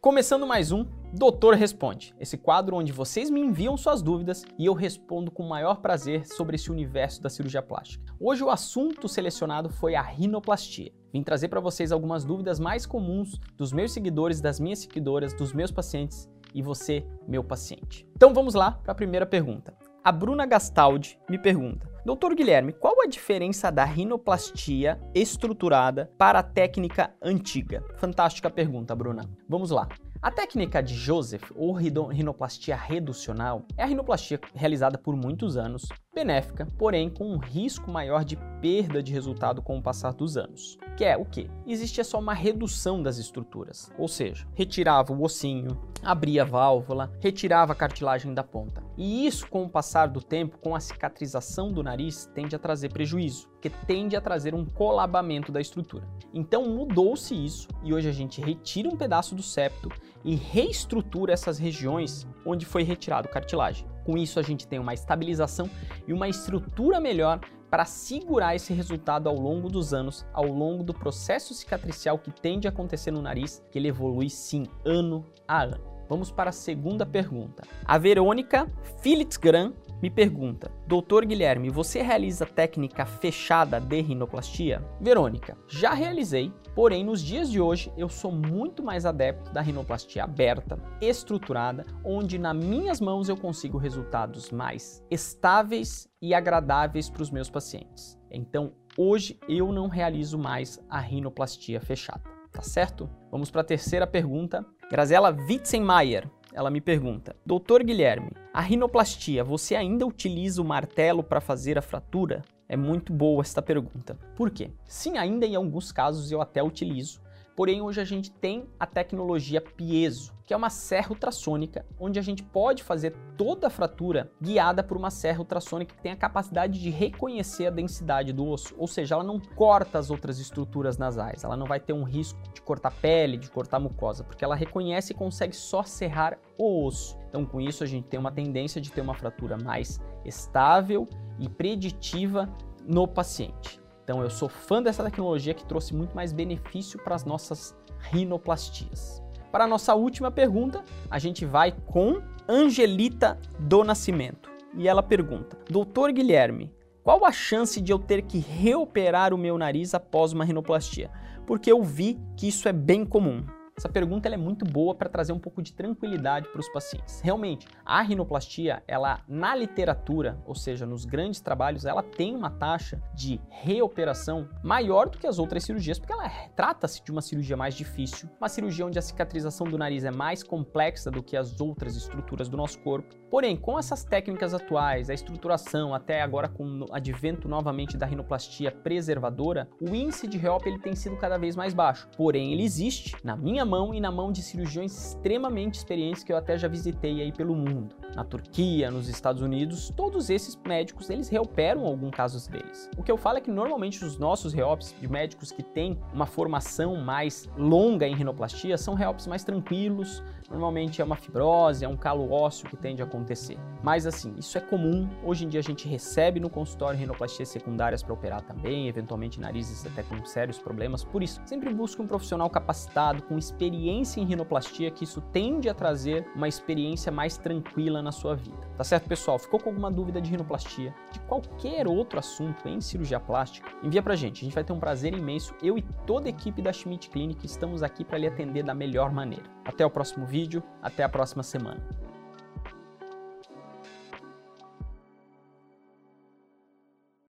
Começando mais um Doutor Responde, esse quadro onde vocês me enviam suas dúvidas e eu respondo com o maior prazer sobre esse universo da cirurgia plástica. Hoje o assunto selecionado foi a rinoplastia. Vim trazer para vocês algumas dúvidas mais comuns dos meus seguidores, das minhas seguidoras, dos meus pacientes e você, meu paciente. Então vamos lá para a primeira pergunta. A Bruna Gastaldi me pergunta: Doutor Guilherme, qual a diferença da rinoplastia estruturada para a técnica antiga? Fantástica pergunta, Bruna. Vamos lá. A técnica de Joseph, ou rinoplastia reducional, é a rinoplastia realizada por muitos anos, benéfica, porém com um risco maior de perda de resultado com o passar dos anos. Que é o que? Existia só uma redução das estruturas, ou seja, retirava o ossinho, abria a válvula, retirava a cartilagem da ponta. E isso, com o passar do tempo, com a cicatrização do nariz, tende a trazer prejuízo, que tende a trazer um colabamento da estrutura. Então mudou-se isso e hoje a gente retira um pedaço do septo e reestrutura essas regiões onde foi retirado cartilagem. Com isso, a gente tem uma estabilização e uma estrutura melhor para segurar esse resultado ao longo dos anos, ao longo do processo cicatricial que tende a acontecer no nariz, que ele evolui sim ano a ano. Vamos para a segunda pergunta. A Verônica Gran me pergunta: Doutor Guilherme, você realiza técnica fechada de rinoplastia? Verônica, já realizei, porém nos dias de hoje eu sou muito mais adepto da rinoplastia aberta, estruturada, onde nas minhas mãos eu consigo resultados mais estáveis e agradáveis para os meus pacientes. Então, hoje eu não realizo mais a rinoplastia fechada, tá certo? Vamos para a terceira pergunta. Grazela Witzenmeier ela me pergunta: Doutor Guilherme, a rinoplastia, você ainda utiliza o martelo para fazer a fratura? É muito boa esta pergunta. Por quê? Sim, ainda em alguns casos eu até utilizo, Porém, hoje a gente tem a tecnologia piezo, que é uma serra ultrassônica, onde a gente pode fazer toda a fratura guiada por uma serra ultrassônica que tem a capacidade de reconhecer a densidade do osso, ou seja, ela não corta as outras estruturas nasais, ela não vai ter um risco de cortar pele, de cortar mucosa, porque ela reconhece e consegue só serrar o osso. Então, com isso, a gente tem uma tendência de ter uma fratura mais estável e preditiva no paciente. Então eu sou fã dessa tecnologia que trouxe muito mais benefício para as nossas rinoplastias. Para a nossa última pergunta, a gente vai com Angelita do Nascimento. E ela pergunta: Doutor Guilherme, qual a chance de eu ter que reoperar o meu nariz após uma rinoplastia? Porque eu vi que isso é bem comum. Essa pergunta é muito boa para trazer um pouco de tranquilidade para os pacientes. Realmente, a rinoplastia, ela na literatura, ou seja, nos grandes trabalhos, ela tem uma taxa de reoperação maior do que as outras cirurgias, porque ela trata-se de uma cirurgia mais difícil, uma cirurgia onde a cicatrização do nariz é mais complexa do que as outras estruturas do nosso corpo. Porém, com essas técnicas atuais, a estruturação, até agora com o advento novamente da rinoplastia preservadora, o índice de reop ele tem sido cada vez mais baixo. Porém, ele existe na minha mão e na mão de cirurgiões extremamente experientes que eu até já visitei aí pelo mundo. Na Turquia, nos Estados Unidos, todos esses médicos, eles reoperam alguns casos deles. O que eu falo é que normalmente os nossos reops de médicos que têm uma formação mais longa em rinoplastia são reops mais tranquilos, normalmente é uma fibrose, é um calo ósseo que tende a acontecer. Mas assim, isso é comum. Hoje em dia a gente recebe no consultório rinoplastias secundárias para operar também, eventualmente narizes até com sérios problemas. Por isso, sempre busque um profissional capacitado, com experiência em rinoplastia, que isso tende a trazer uma experiência mais tranquila na sua vida. Tá certo, pessoal? Ficou com alguma dúvida de rinoplastia, de qualquer outro assunto em cirurgia plástica? Envia pra gente, a gente vai ter um prazer imenso. Eu e toda a equipe da Schmidt Clinic estamos aqui para lhe atender da melhor maneira. Até o próximo vídeo, até a próxima semana.